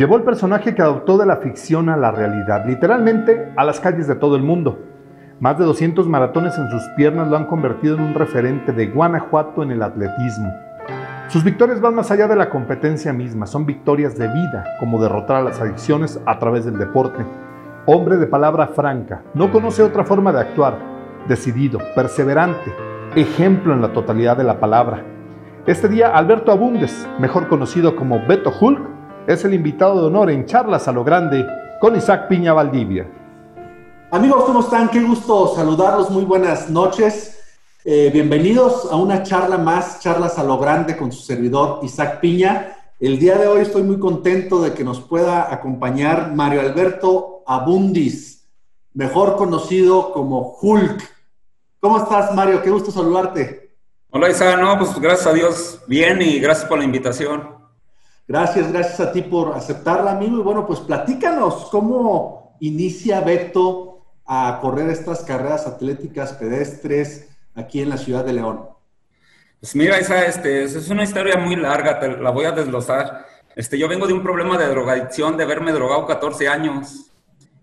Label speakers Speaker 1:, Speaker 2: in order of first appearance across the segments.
Speaker 1: llevó el personaje que adoptó de la ficción a la realidad, literalmente a las calles de todo el mundo. Más de 200 maratones en sus piernas lo han convertido en un referente de Guanajuato en el atletismo. Sus victorias van más allá de la competencia misma, son victorias de vida, como derrotar a las adicciones a través del deporte. Hombre de palabra franca, no conoce otra forma de actuar, decidido, perseverante, ejemplo en la totalidad de la palabra. Este día Alberto Abundes, mejor conocido como Beto Hulk, es el invitado de honor en Charlas a lo Grande con Isaac Piña Valdivia.
Speaker 2: Amigos, ¿cómo están? Qué gusto saludarlos, muy buenas noches. Eh, bienvenidos a una charla más, charlas a lo grande con su servidor Isaac Piña. El día de hoy estoy muy contento de que nos pueda acompañar Mario Alberto Abundis, mejor conocido como Hulk. ¿Cómo estás, Mario? Qué gusto saludarte.
Speaker 3: Hola, Isaac. No, pues gracias a Dios, bien y gracias por la invitación.
Speaker 2: Gracias, gracias a ti por aceptarla, amigo. Y bueno, pues platícanos cómo inicia Beto a correr estas carreras atléticas pedestres aquí en la ciudad de León?
Speaker 3: Pues mira, esa este, es una historia muy larga, te la voy a desglosar. Este, yo vengo de un problema de drogadicción, de haberme drogado 14 años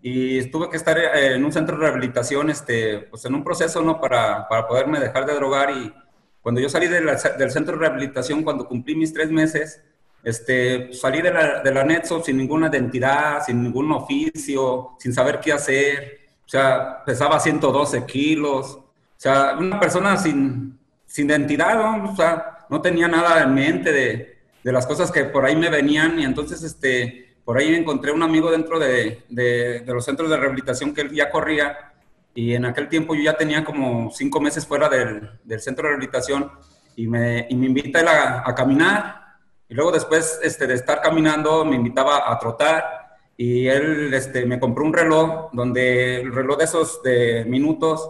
Speaker 3: y tuve que estar eh, en un centro de rehabilitación, este, pues en un proceso, ¿no? Para, para poderme dejar de drogar y cuando yo salí del centro de rehabilitación, cuando cumplí mis tres meses, este, salí de la, de la NETSO sin ninguna identidad, sin ningún oficio, sin saber qué hacer, o sea, pesaba 112 kilos, o sea, una persona sin, sin identidad, ¿no? O sea, no tenía nada en mente de, de, las cosas que por ahí me venían. Y entonces, este, por ahí encontré un amigo dentro de, de, de los centros de rehabilitación que él ya corría. Y en aquel tiempo yo ya tenía como cinco meses fuera del, del centro de rehabilitación. Y me, y me invita a, a, caminar y luego después este, de estar caminando me invitaba a trotar y él este, me compró un reloj donde el reloj de esos de minutos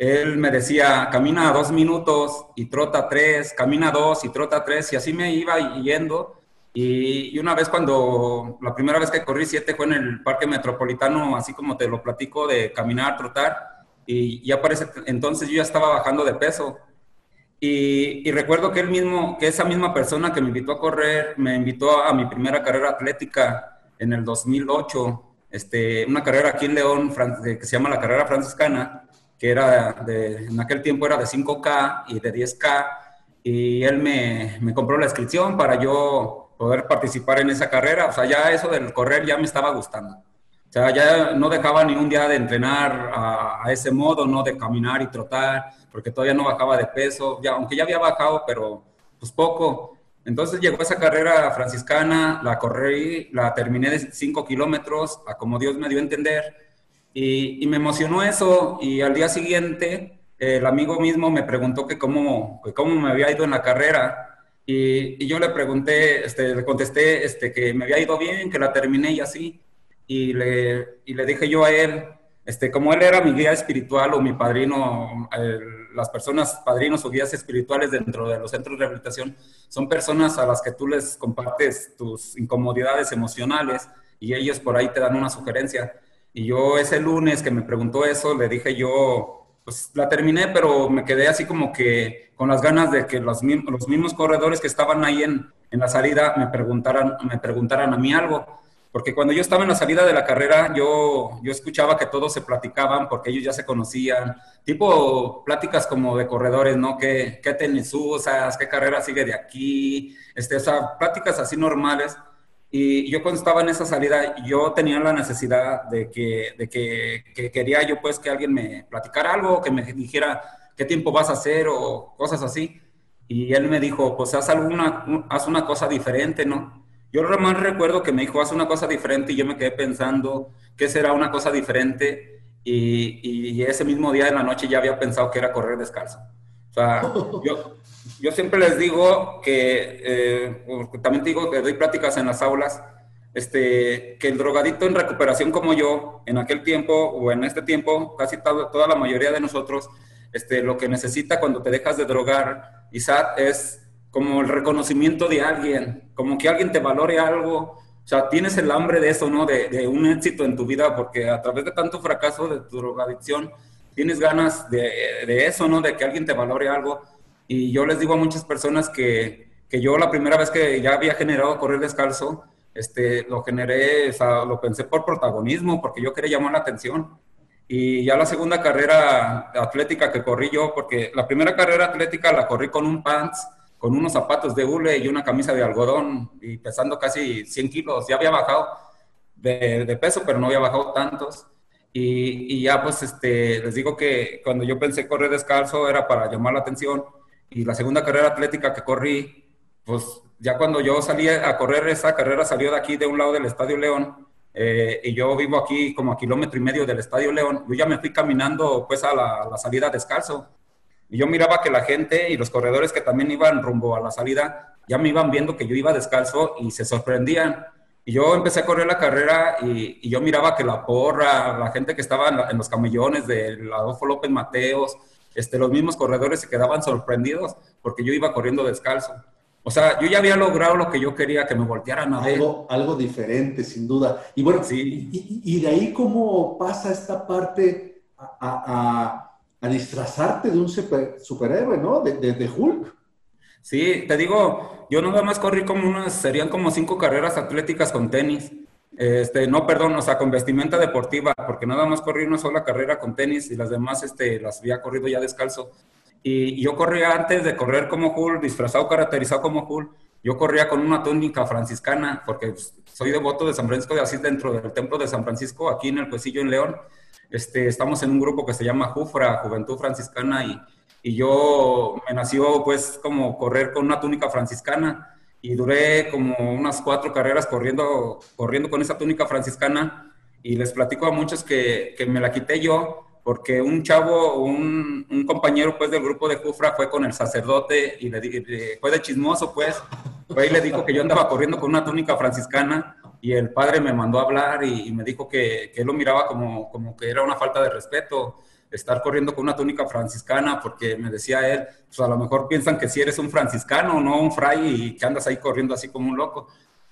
Speaker 3: él me decía, camina dos minutos y trota tres, camina dos y trota tres, y así me iba yendo. Y, una vez cuando, la primera vez que corrí siete fue en el Parque Metropolitano, así como te lo platico, de caminar, trotar, y ya parece, entonces yo ya estaba bajando de peso. Y, y, recuerdo que él mismo, que esa misma persona que me invitó a correr, me invitó a mi primera carrera atlética en el 2008, este, una carrera aquí en León que se llama la carrera franciscana, que era de, en aquel tiempo era de 5K y de 10K, y él me, me, compró la inscripción para yo poder participar en esa carrera. O sea, ya eso del correr ya me estaba gustando. O sea, ya no dejaba ni un día de entrenar a, ese modo, ¿no? De caminar y trotar, porque todavía no bajaba de peso, ya, aunque ya había bajado, pero pues poco. Entonces llegó esa carrera franciscana, la corrí, la terminé de 5 kilómetros, a como Dios me dio a entender y, me emocionó eso y al día siguiente el amigo mismo me preguntó que cómo, que cómo me había ido en la carrera y, y, yo le pregunté, este, le contesté este, que me había ido bien, que la terminé y así. Y le, y le dije yo a él, este, como él era mi guía espiritual o mi padrino, las personas padrinos o guías espirituales dentro de los centros de rehabilitación son personas a las que tú les compartes tus incomodidades emocionales y ellos por ahí te dan una sugerencia. Y yo ese lunes que me preguntó eso, le dije yo, pues la terminé, pero me quedé así como que con las ganas de que los, los mismos corredores que estaban ahí en, en, la salida me preguntaran, me preguntaran a mí algo. Porque cuando yo estaba en la salida de la carrera, yo, yo escuchaba que todos se platicaban porque ellos ya se conocían, tipo pláticas como de corredores, ¿no? ¿Qué, qué tenis usas? ¿Qué carrera sigue de aquí? Este, o sea, pláticas así normales. Y yo cuando estaba en esa salida, yo tenía la necesidad de que, de que, que, quería yo pues que alguien me platicara algo, que me dijera qué tiempo vas a hacer o cosas así. Y él me dijo, pues haz, alguna, haz una cosa diferente, ¿no? Yo más recuerdo que me dijo, haz una cosa diferente y yo me quedé pensando qué será una cosa diferente. Y, y ese mismo día de la noche ya había pensado que era correr descalzo. O sea, yo, yo siempre les digo que, eh, también digo que doy pláticas en las aulas, este, que el drogadito en recuperación como yo, en aquel tiempo o en este tiempo, casi toda la mayoría de nosotros, este, lo que necesita cuando te dejas de drogar, Isaac, es como el reconocimiento de alguien, como que alguien te valore algo. O sea, tienes el hambre de eso, ¿no? De, de un éxito en tu vida, porque a través de tanto fracaso de tu drogadicción, tienes ganas de, de eso, ¿no? De que alguien te valore algo. Y yo les digo a muchas personas que, que yo la primera vez que ya había generado correr descalzo, este, lo generé, o sea, lo pensé por protagonismo, porque yo quería llamar la atención. Y ya la segunda carrera atlética que corrí yo, porque la primera carrera atlética la corrí con un pants, con unos zapatos de hule y una camisa de algodón, y pesando casi 100 kilos. Ya había bajado de, de peso, pero no había bajado tantos. Y, y, ya pues este, les digo que cuando yo pensé correr descalzo era para llamar la atención. Y la segunda carrera atlética que corrí, pues ya cuando yo salí a correr esa carrera salió de aquí, de un lado del Estadio León, eh, y yo vivo aquí como a kilómetro y medio del Estadio León, yo ya me fui caminando pues a la, salida descalzo. Y yo miraba que la gente y los corredores que también iban rumbo a la salida, ya me iban viendo que yo iba descalzo y se sorprendían. Y yo empecé a correr la carrera y, yo miraba que la porra, la gente que estaba en, en los camellones de Adolfo López Mateos, este, los mismos corredores se quedaban sorprendidos porque yo iba corriendo descalzo. O sea, yo ya había logrado lo que yo quería, que me voltearan a ver.
Speaker 2: Algo, algo diferente, sin duda. Y bueno, sí. y, de ahí cómo pasa esta parte a, a, disfrazarte de un superhéroe, ¿no? De, de, Hulk.
Speaker 3: Sí, te digo, yo nada más corrí como unas, serían como cinco carreras atléticas con tenis. Este, no, perdón, o sea, con vestimenta deportiva, porque nada más corrí una sola carrera con tenis y las demás este, las había corrido ya descalzo. Y, yo corría antes de correr como Hulk, disfrazado, caracterizado como Hulk, yo corría con una túnica franciscana, porque soy devoto de San Francisco de Asís dentro del templo de San Francisco, aquí en el Cuecillo en León. Este, estamos en un grupo que se llama Jufra, Juventud Franciscana, y, y yo me nació pues como correr con una túnica franciscana y duré como unas cuatro carreras corriendo, corriendo con esa túnica franciscana y les platico a muchos que, que me la quité yo porque un chavo, un, un, compañero pues del grupo de Jufra fue con el sacerdote y le, fue de chismoso pues, fue y le dijo que yo andaba corriendo con una túnica franciscana y el padre me mandó a hablar y, me dijo que, que, él lo miraba como, como que era una falta de respeto estar corriendo con una túnica franciscana porque me decía él, pues a lo mejor piensan que si eres un franciscano, no un fray y que andas ahí corriendo así como un loco.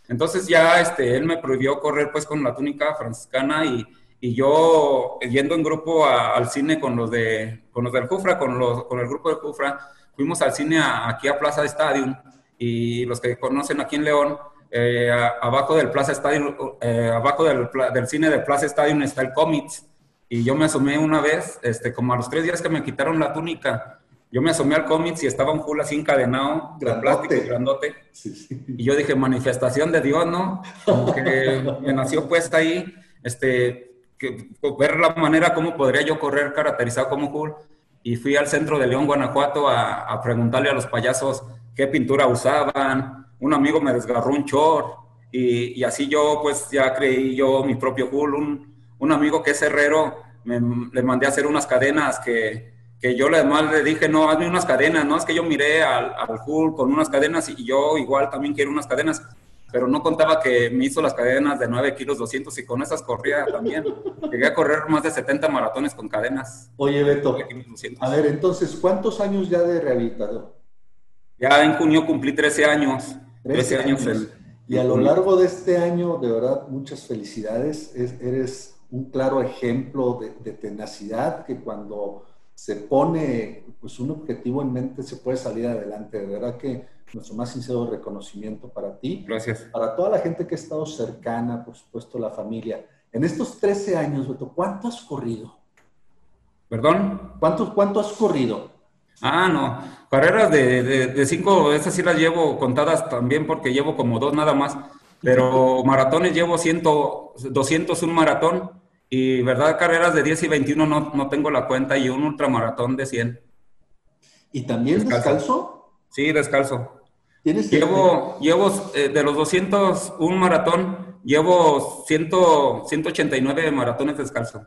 Speaker 3: Entonces ya este, él me prohibió correr pues con la túnica franciscana y y yo yendo en grupo al cine con los de con los del Jufra, con los con el grupo de Jufra, fuimos al cine aquí a Plaza Stadium y los que conocen aquí en León, eh, abajo del Plaza Stadium, eh, abajo del, del, cine de Plaza Stadium está el Comics y yo me asomé una vez, este, como a los tres días que me quitaron la túnica, yo me asomé al Comics y estaba un full así encadenado, de plástico grandote. Y yo dije, manifestación de Dios, ¿no? Como que me nació puesta ahí, este, que, ver la manera cómo podría yo correr caracterizado como Hulk. Y fui al centro de León, Guanajuato, a, preguntarle a los payasos qué pintura usaban. Un amigo me desgarró un chor y, y así yo pues ya creí yo mi propio Hulk. Un, un amigo que es herrero, me, le mandé a hacer unas cadenas que, que yo además le dije, no, hazme unas cadenas, no, es que yo miré al, al Hulk con unas cadenas y yo igual también quiero unas cadenas pero no contaba que me hizo las cadenas de 9 kilos 200 y con esas corría también. Llegué a correr más de 70 maratones con cadenas.
Speaker 2: Oye, Beto, a ver, entonces, ¿cuántos años ya de rehabilitador?
Speaker 3: Ya en junio cumplí 13 años. 13, años.
Speaker 2: y a lo largo de este año, de verdad, muchas felicidades. eres un claro ejemplo de, de tenacidad que cuando se pone pues, un objetivo en mente se puede salir adelante. De verdad que nuestro más sincero reconocimiento para ti.
Speaker 3: Gracias.
Speaker 2: Para toda la gente que ha estado cercana, por supuesto, la familia. En estos 13 años, Beto, ¿cuánto has corrido?
Speaker 3: ¿Perdón?
Speaker 2: ¿Cuánto, cuánto has corrido?
Speaker 3: Ah, no. Carreras de, de, cinco, esas sí las llevo contadas también porque llevo como dos nada más. Pero maratones llevo 100, 201 maratón y, ¿verdad? Carreras de 10 y 21 no, no tengo la cuenta y un ultramaratón de 100.
Speaker 2: ¿Y también descalzo?
Speaker 3: Sí, descalzo llevo, llevo eh, de los 201 maratón, llevo 100, 189 maratones descalzo.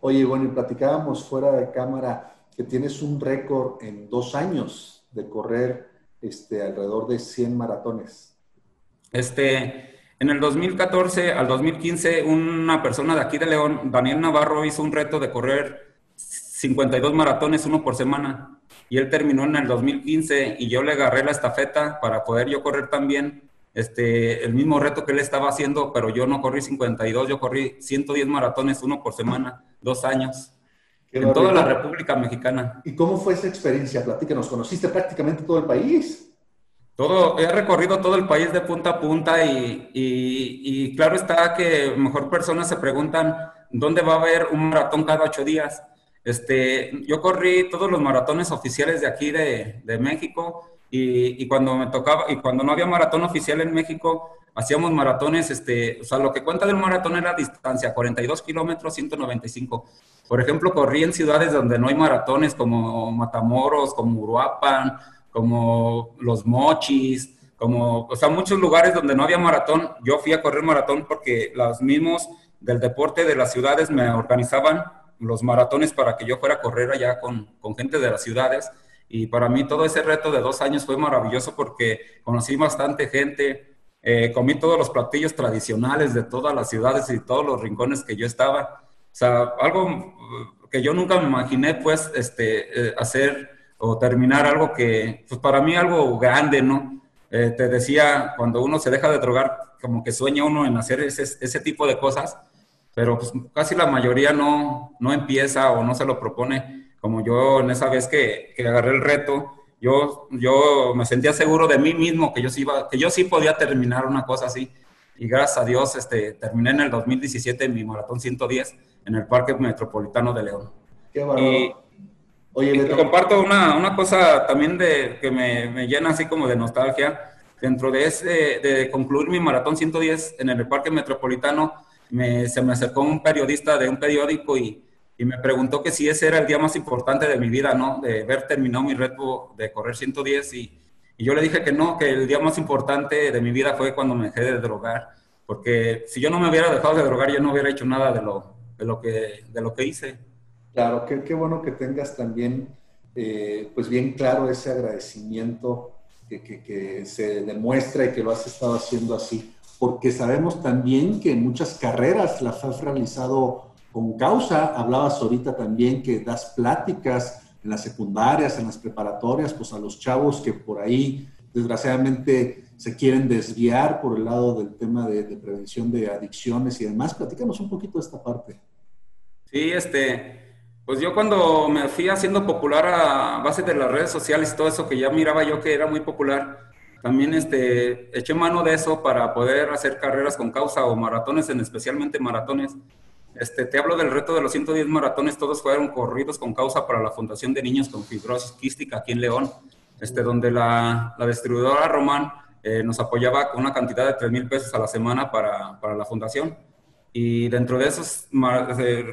Speaker 2: Oye, bueno, y platicábamos fuera de cámara que tienes un récord en dos años de correr este, alrededor de 100 maratones.
Speaker 3: Este, en el 2014 al 2015, una persona de aquí de León, Daniel Navarro, hizo un reto de correr 52 maratones, uno por semana y él terminó en el 2015 y yo le agarré la estafeta para poder yo correr también este, el mismo reto que él estaba haciendo, pero yo no corrí 52, yo corrí 110 maratones, uno por semana, dos años, en toda la República Mexicana.
Speaker 2: ¿Y cómo fue esa experiencia? Platícanos, ¿conociste prácticamente todo el país?
Speaker 3: Todo, he recorrido todo el país de punta a punta y, y, claro está que mejor personas se preguntan dónde va a haber un maratón cada ocho días. Este, yo corrí todos los maratones oficiales de aquí de, de México y, y, cuando me tocaba, y cuando no había maratón oficial en México, hacíamos maratones, este, o sea, lo que cuenta del maratón era distancia, 42 kilómetros, 195. Por ejemplo, corrí en ciudades donde no hay maratones, como Matamoros, como Uruapan, como Los Mochis, como, o sea, muchos lugares donde no había maratón. Yo fui a correr maratón porque los mismos del deporte de las ciudades me organizaban los maratones para que yo fuera a correr allá con, con gente de las ciudades. Y para mí todo ese reto de dos años fue maravilloso porque conocí bastante gente, eh, comí todos los platillos tradicionales de todas las ciudades y todos los rincones que yo estaba. O sea, algo que yo nunca me imaginé, pues, este, eh, hacer o terminar algo que, pues para mí algo grande, ¿no? Eh, te decía, cuando uno se deja de drogar, como que sueña uno en hacer ese, ese tipo de cosas, pero pues casi la mayoría no, no empieza o no se lo propone, como yo en esa vez que, que agarré el reto, yo, yo me sentía seguro de mí mismo que yo, sí iba, que yo sí podía terminar una cosa así. Y gracias a Dios este, terminé en el 2017 mi maratón 110 en el Parque Metropolitano de León.
Speaker 2: Qué bueno.
Speaker 3: Oye, te comparto una, una, cosa también de, que me, me, llena así como de nostalgia. Dentro de ese, de concluir mi maratón 110 en el Parque Metropolitano, me, se me acercó un periodista de un periódico y, y, me preguntó que si ese era el día más importante de mi vida, ¿no? De haber terminado mi reto de correr 110 y, y yo le dije que no, que el día más importante de mi vida fue cuando me dejé de drogar, porque si yo no me hubiera dejado de drogar, yo no hubiera hecho nada de lo, de lo, que, de lo que hice.
Speaker 2: Claro, qué, qué bueno que tengas también, eh, pues bien claro ese agradecimiento que, que, que, se demuestra y que lo has estado haciendo así, porque sabemos también que muchas carreras las has realizado con causa. Hablabas ahorita también que das pláticas en las secundarias, en las preparatorias, pues a los chavos que por ahí desgraciadamente se quieren desviar por el lado del tema de, de prevención de adicciones y demás. Platícanos un poquito de esta parte.
Speaker 3: Sí, este, pues yo cuando me fui haciendo popular a base de las redes sociales y todo eso que ya miraba yo que era muy popular, también este, eché mano de eso para poder hacer carreras con causa o maratones, en especialmente maratones. Este, te hablo del reto de los 110 maratones, todos fueron corridos con causa para la Fundación de Niños con Fibrosis Quística aquí en León, este, donde la, la distribuidora Román eh, nos apoyaba con una cantidad de 3 mil pesos a la semana para, para la fundación. Y dentro de esos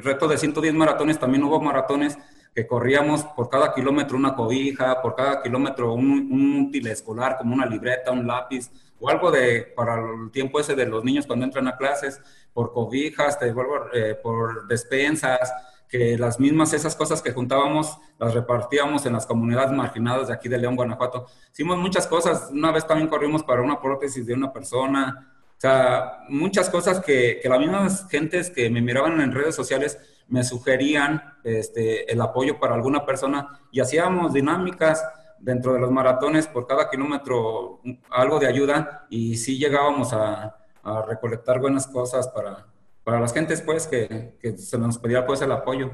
Speaker 3: retos de 110 maratones, también hubo maratones que corríamos por cada kilómetro una cobija, por cada kilómetro un, un útil escolar como una libreta, un lápiz o algo de para el tiempo ese de los niños cuando entran a clases, por cobijas, te vuelvo, eh, por despensas, que las mismas esas cosas que juntábamos las repartíamos en las comunidades marginadas de aquí de León, Guanajuato. Hicimos muchas cosas. Una vez también corrimos para una prótesis de una persona. O sea, muchas cosas que, que las mismas gentes que me miraban en redes sociales me sugerían este, el apoyo para alguna persona y hacíamos dinámicas dentro de los maratones por cada kilómetro algo de ayuda y sí llegábamos a, a recolectar buenas cosas para, para las gentes pues que, que, se nos pedía pues el apoyo.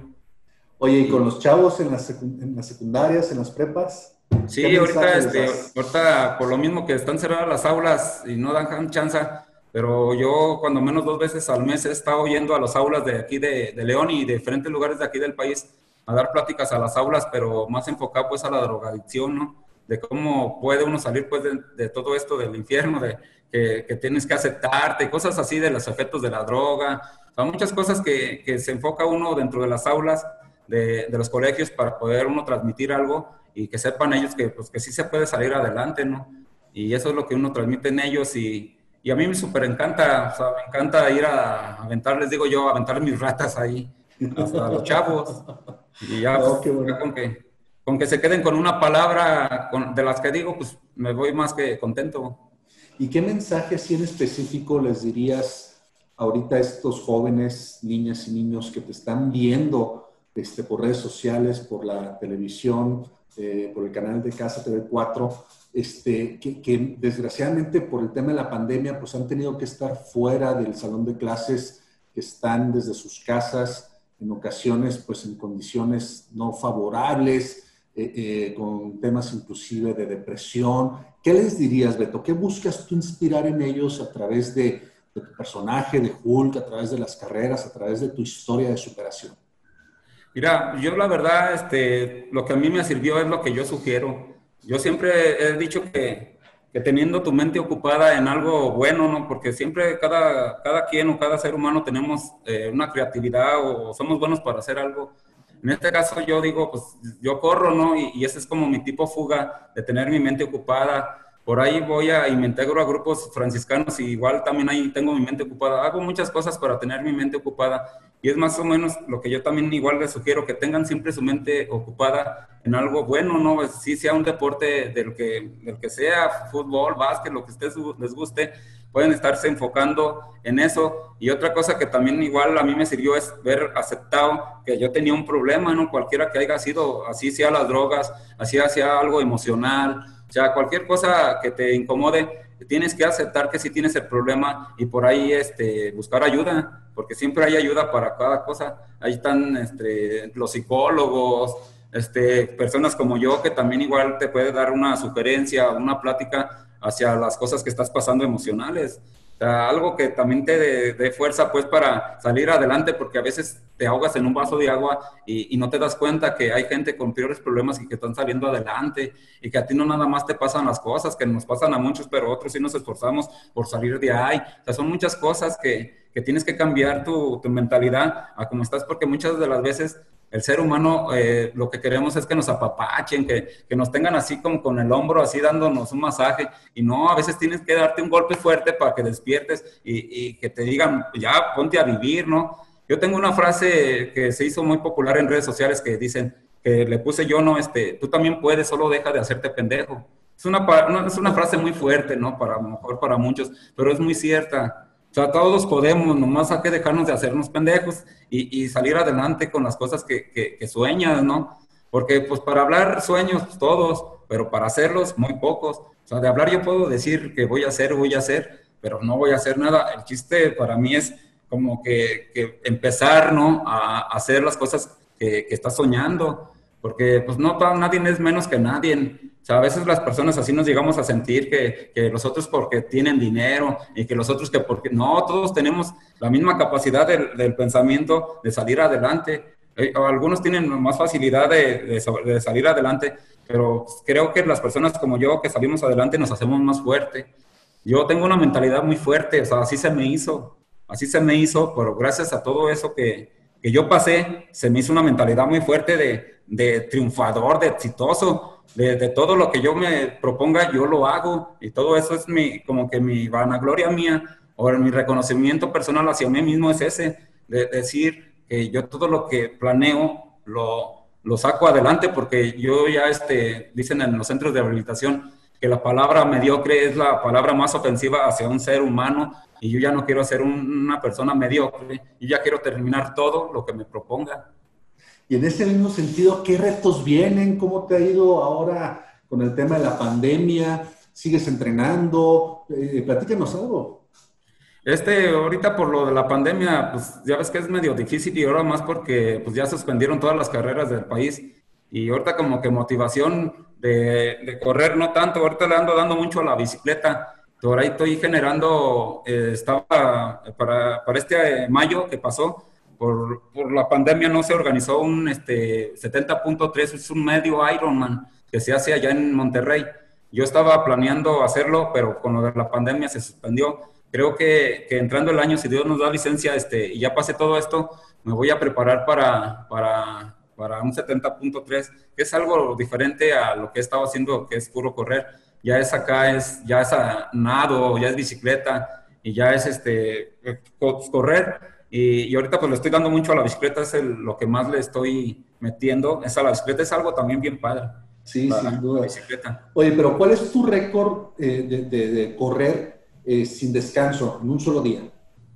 Speaker 2: Oye, ¿y con los chavos en las, en las secundarias, en las prepas?
Speaker 3: Sí, ahorita, este, ahorita por lo mismo que están cerradas las aulas y no dan chance, pero yo cuando menos dos veces al mes he estado yendo a las aulas de aquí de, de, León y de diferentes lugares de aquí del país a dar pláticas a las aulas, pero más enfocado pues a la drogadicción, ¿no? De cómo puede uno salir pues de, de todo esto del infierno, de que, que, tienes que aceptarte, cosas así de los efectos de la droga, o sea, muchas cosas que, que se enfoca uno dentro de las aulas de, de, los colegios para poder uno transmitir algo y que sepan ellos que, pues, que sí se puede salir adelante, ¿no? Y eso es lo que uno transmite en ellos y, y a mí me súper encanta, o sea, me encanta ir a aventar, les digo yo, a aventar mis ratas ahí, hasta los chavos. Y ya, pues, bueno. con, que, con que se queden con una palabra con, de las que digo, pues me voy más que contento.
Speaker 2: ¿Y qué mensaje así en específico les dirías ahorita a estos jóvenes, niñas y niños que te están viendo este, por redes sociales, por la televisión, eh, por el canal de Casa TV4? este, que, que, desgraciadamente por el tema de la pandemia, pues han tenido que estar fuera del salón de clases, que están desde sus casas, en ocasiones, pues en condiciones no favorables, eh, eh, con temas inclusive de depresión. ¿Qué les dirías, Beto? ¿Qué buscas tú inspirar en ellos a través de, tu personaje, de Hulk, a través de las carreras, a través de tu historia de superación?
Speaker 3: Mira, yo la verdad, este, lo que a mí me sirvió es lo que yo sugiero. Yo siempre he dicho que, que teniendo tu mente ocupada en algo bueno, ¿no? Porque siempre cada, cada quien o cada ser humano tenemos eh, una creatividad o somos buenos para hacer algo en este caso yo digo, pues yo corro, ¿no? Y, ese es como mi tipo fuga de tener mi mente ocupada. Por ahí voy a, y me integro a grupos franciscanos y igual también ahí tengo mi mente ocupada. Hago muchas cosas para tener mi mente ocupada y es más o menos lo que yo también igual les sugiero, que tengan siempre su mente ocupada en algo bueno, ¿no? Si sea un deporte del que, del que sea, fútbol, básquet, lo que a ustedes les guste, pueden estarse enfocando en eso. Y otra cosa que también igual a mí me sirvió es ver aceptado que yo tenía un problema, ¿no? Cualquiera que haya sido, así sea las drogas, así sea algo emocional, o sea, cualquier cosa que te incomode, tienes que aceptar que sí tienes el problema y por ahí este, buscar ayuda, porque siempre hay ayuda para cada cosa. Ahí están este, los psicólogos, este, personas como yo que también igual te puede dar una sugerencia, una plática hacia las cosas que estás pasando emocionales. Algo que también te dé fuerza pues para salir adelante porque a veces te ahogas en un vaso de agua y, no te das cuenta que hay gente con peores problemas y que están saliendo adelante y que a ti no nada más te pasan las cosas, que nos pasan a muchos, pero otros sí nos esforzamos por salir de ahí. O sea, son muchas cosas que, que tienes que cambiar tu, tu mentalidad a cómo estás porque muchas de las veces el ser humano eh, lo que queremos es que nos apapachen, que, que, nos tengan así como con el hombro, así dándonos un masaje. Y no, a veces tienes que darte un golpe fuerte para que despiertes y, que te digan, ya ponte a vivir, ¿no? Yo tengo una frase que se hizo muy popular en redes sociales que dicen, que le puse yo, no, este, tú también puedes, solo deja de hacerte pendejo. Es una, es una frase muy fuerte, ¿no? Para, mejor para muchos, pero es muy cierta sea, todos podemos, nomás hay que dejarnos de hacernos pendejos y, y salir adelante con las cosas que, que, sueñas, ¿no? Porque pues para hablar sueños pues, todos, pero para hacerlos muy pocos. O sea, de hablar yo puedo decir que voy a hacer, voy a hacer, pero no voy a hacer nada. El chiste para mí es como que, que empezar, ¿no? A, a, hacer las cosas que, que estás soñando, porque pues no, nadie es menos que nadie. O sea, a veces las personas así nos llegamos a sentir que, que, los otros porque tienen dinero y que los otros que porque... No, todos tenemos la misma capacidad del, pensamiento de salir adelante. Eh, algunos tienen más facilidad de, de, salir adelante, pero creo que las personas como yo que salimos adelante nos hacemos más fuerte. Yo tengo una mentalidad muy fuerte, o sea, así se me hizo, así se me hizo, pero gracias a todo eso que, que yo pasé, se me hizo una mentalidad muy fuerte de, de triunfador, de exitoso de, todo lo que yo me proponga, yo lo hago. Y todo eso es mi, como que mi vanagloria mía o mi reconocimiento personal hacia mí mismo es ese, de, decir que yo todo lo que planeo lo, lo saco adelante porque yo ya, este, dicen en los centros de rehabilitación que la palabra mediocre es la palabra más ofensiva hacia un ser humano y yo ya no quiero ser una persona mediocre, yo ya quiero terminar todo lo que me proponga.
Speaker 2: Y en ese mismo sentido, ¿qué retos vienen? ¿Cómo te ha ido ahora con el tema de la pandemia? ¿Sigues entrenando? Eh, platícanos algo.
Speaker 3: Este, ahorita por lo de la pandemia, pues ya ves que es medio difícil y ahora más porque pues ya suspendieron todas las carreras del país y ahorita como que motivación de, correr no tanto, ahorita le ando dando mucho a la bicicleta. Por ahí estoy generando, eh, estaba para, para este mayo que pasó, por, por, la pandemia no se organizó un este, 70.3, es un medio Ironman que se hace allá en Monterrey. Yo estaba planeando hacerlo, pero con lo de la pandemia se suspendió. Creo que, que entrando el año, si Dios nos da licencia este, y ya pase todo esto, me voy a preparar para, para, para un 70.3, que es algo diferente a lo que he estado haciendo, que es puro correr. Ya es acá, es, ya es nado, ya es bicicleta y ya es este, correr y, ahorita pues le estoy dando mucho a la bicicleta, es lo que más le estoy metiendo. Es a la bicicleta, es algo también bien padre.
Speaker 2: Sí, sin duda. Bicicleta. Oye, pero ¿cuál es tu récord eh, de, correr eh, sin descanso en un solo día?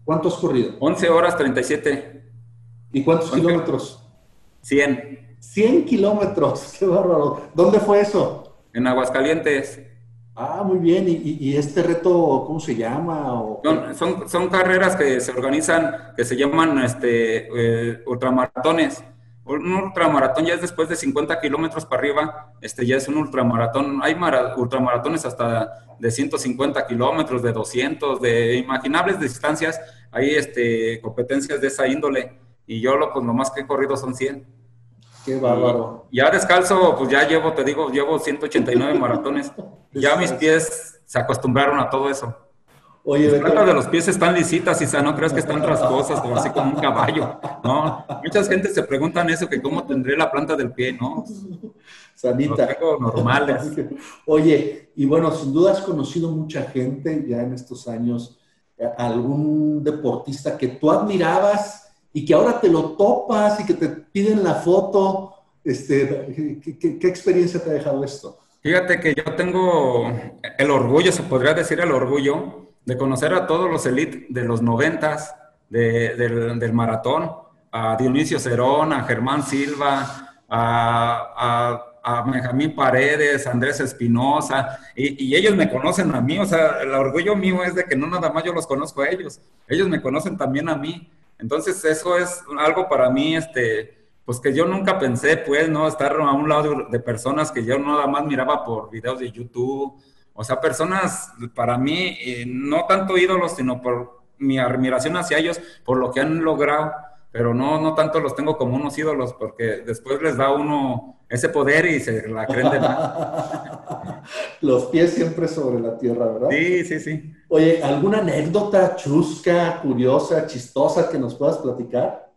Speaker 2: ¿Cuánto has corrido?
Speaker 3: 11 horas 37.
Speaker 2: ¿Y cuántos kilómetros?
Speaker 3: 100.
Speaker 2: 100 kilómetros, qué bárbaro. ¿Dónde fue eso?
Speaker 3: En Aguascalientes.
Speaker 2: Ah, muy bien. ¿Y, este reto cómo se llama?
Speaker 3: Son, son, carreras que se organizan, que se llaman este, eh, ultramaratones. un ultramaratón ya es después de 50 kilómetros para arriba, este ya es un ultramaratón. Hay ultramaratones hasta de 150 kilómetros, de 200, de imaginables distancias. Hay este, competencias de esa índole. Y yo lo, pues, lo más que he corrido son 100.
Speaker 2: Qué bárbaro.
Speaker 3: ya descalzo, pues ya llevo, te digo, llevo 189 maratones. ya mis pies se acostumbraron a todo eso. Oye, Las plantas de los pies están lisitas, y no creas que están rasposas, como así como un caballo, ¿no? Muchas gente se preguntan eso, que cómo tendré la planta del pie, ¿no?
Speaker 2: Sanita.
Speaker 3: Los normales.
Speaker 2: Oye, y bueno, sin duda has conocido mucha gente ya en estos años, algún deportista que tú admirabas y que ahora te lo topas y que te piden la foto. Este, ¿qué, qué experiencia te ha dejado esto?
Speaker 3: Fíjate que yo tengo el orgullo, se podría decir el orgullo, de conocer a todos los elites de los noventas del, maratón, a Dionisio Cerón, a Germán Silva, a, Benjamín Paredes, Andrés Espinosa, y, ellos me conocen a mí, o sea, el orgullo mío es de que no nada más yo los conozco a ellos, ellos me conocen también a mí. Entonces eso es algo para mí, este, pues que yo nunca pensé, pues, ¿no? Estar a un lado de personas que yo nada más miraba por videos de YouTube, o sea, personas para mí, eh, no tanto ídolos, sino por mi admiración hacia ellos, por lo que han logrado, pero no, no tanto los tengo como unos ídolos, porque después les da uno ese poder y se la creen de más.
Speaker 2: los pies siempre sobre la tierra, ¿verdad?
Speaker 3: Sí, sí, sí.
Speaker 2: Oye, ¿alguna anécdota chusca, curiosa, chistosa que nos puedas platicar?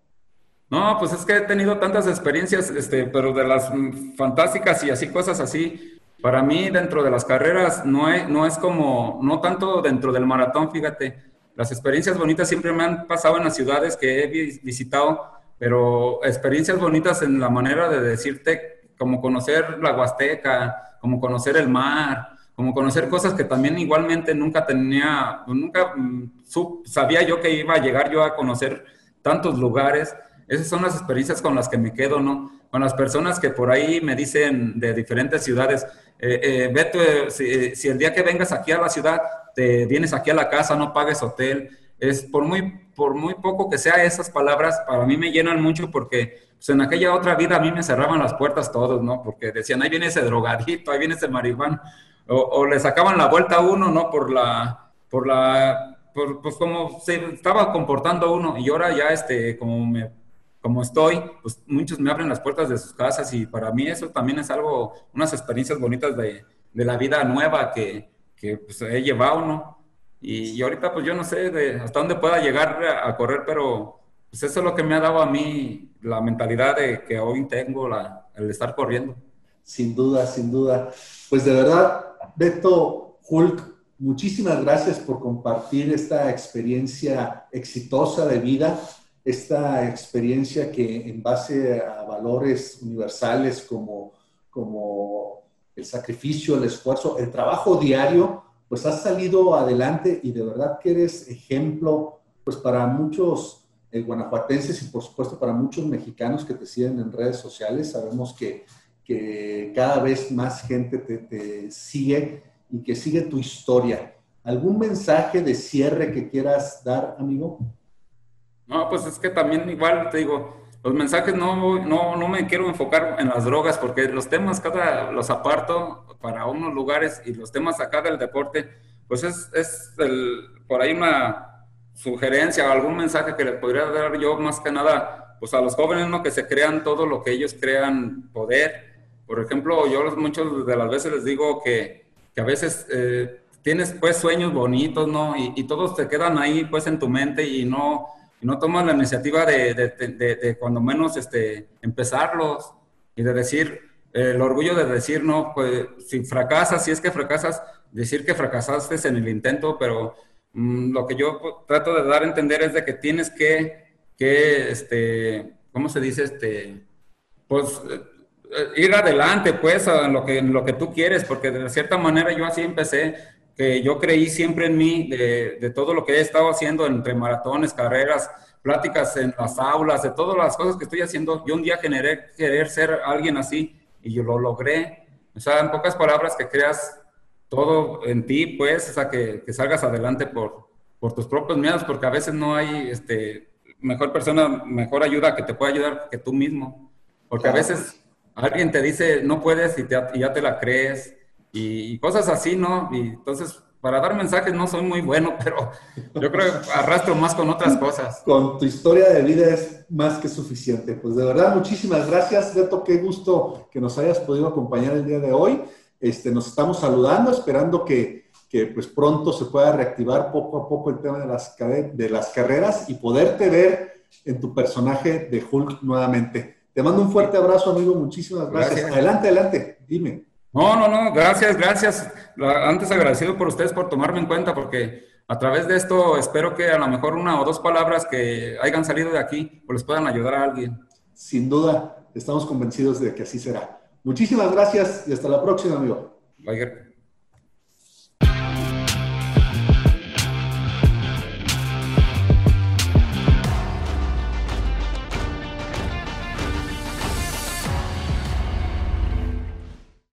Speaker 3: No, pues es que he tenido tantas experiencias, este, pero de las fantásticas y así, cosas así, para mí, dentro de las carreras, no es, no es como, no tanto dentro del maratón, fíjate. Las experiencias bonitas siempre me han pasado en las ciudades que he visitado, pero experiencias bonitas en la manera de decirte, como conocer la Huasteca, como conocer el mar, como conocer cosas que también igualmente nunca tenía, nunca mm, sabía yo que iba a llegar yo a conocer tantos lugares. Esas son las experiencias con las que me quedo, ¿no? Con las personas que por ahí me dicen de diferentes ciudades, eh, eh, si, el día que vengas aquí a la ciudad, te vienes aquí a la casa, no pagues hotel. Es por muy, por muy poco que sea esas palabras, para mí me llenan mucho porque pues, en aquella otra vida a mí me cerraban las puertas todos, ¿no? Porque decían, ahí viene ese drogadito, ahí viene ese marihuana. O, le sacaban la vuelta a uno, ¿no? Por la, por la, por, pues como se estaba comportando uno. Y ahora ya, este, como me como estoy, pues muchos me abren las puertas de sus casas y para mí eso también es algo, unas experiencias bonitas de, de la vida nueva que, que pues, he llevado, ¿no? Y, ahorita pues yo no sé de hasta dónde pueda llegar a, correr, pero pues eso es lo que me ha dado a mí la mentalidad de que hoy tengo, la, el estar corriendo.
Speaker 2: Sin duda, sin duda. Pues de verdad, Beto Hulk, muchísimas gracias por compartir esta experiencia exitosa de vida esta experiencia que en base a valores universales como, como el sacrificio, el esfuerzo, el trabajo diario, pues has salido adelante y de verdad que eres ejemplo pues para muchos eh, guanajuatenses y por supuesto para muchos mexicanos que te siguen en redes sociales. Sabemos que, que cada vez más gente te, te sigue y que sigue tu historia. ¿Algún mensaje de cierre que quieras dar, amigo?
Speaker 3: No, pues es que también igual te digo, los mensajes no, no, no me quiero enfocar en las drogas porque los temas cada los aparto para unos lugares y los temas acá del deporte, pues es, es el, por ahí una sugerencia o algún mensaje que le podría dar yo más que nada, pues a los jóvenes, ¿no? Que se crean todo lo que ellos crean poder. Por ejemplo, yo muchas de las veces les digo que, que a veces eh, tienes pues sueños bonitos, ¿no? Y, y todos te quedan ahí pues en tu mente y no y no tomas la iniciativa de, de, de, cuando menos este, empezarlos y de decir, el orgullo de decir, no, pues si fracasas, si es que fracasas, decir que fracasaste en el intento, pero mm, lo que yo trato de dar a entender es de que tienes que, que este, ¿cómo se dice? Este, pues eh, ir adelante, pues, en lo que, en lo que tú quieres, porque de cierta manera yo así empecé que yo creí siempre en mí, de, todo lo que he estado haciendo entre maratones, carreras, pláticas en las aulas, de todas las cosas que estoy haciendo. Yo un día generé querer ser alguien así y yo lo logré. O sea, en pocas palabras, que creas todo en ti, pues, o sea, que, que salgas adelante por, por tus propios miedos, porque a veces no hay este, mejor persona, mejor ayuda que te pueda ayudar que tú mismo. Porque a veces alguien te dice no puedes y, ya te la crees y, cosas así, ¿no? Y entonces, para dar mensajes no soy muy bueno, pero yo creo que arrastro más con otras cosas.
Speaker 2: Con tu historia de vida es más que suficiente. Pues de verdad, muchísimas gracias, Beto. Qué gusto que nos hayas podido acompañar el día de hoy. Este, nos estamos saludando, esperando que, que pues pronto se pueda reactivar poco a poco el tema de las, de las carreras y poderte ver en tu personaje de Hulk nuevamente. Te mando un fuerte abrazo, amigo. Muchísimas gracias. Adelante, adelante. Dime.
Speaker 3: No, no, no. Gracias, gracias. Antes agradecido por ustedes por tomarme en cuenta, porque a través de esto espero que a lo mejor una o dos palabras que hayan salido de aquí pues les puedan ayudar a alguien.
Speaker 2: Sin duda, estamos convencidos de que así será. Muchísimas gracias y hasta la próxima, amigo.
Speaker 3: Bye.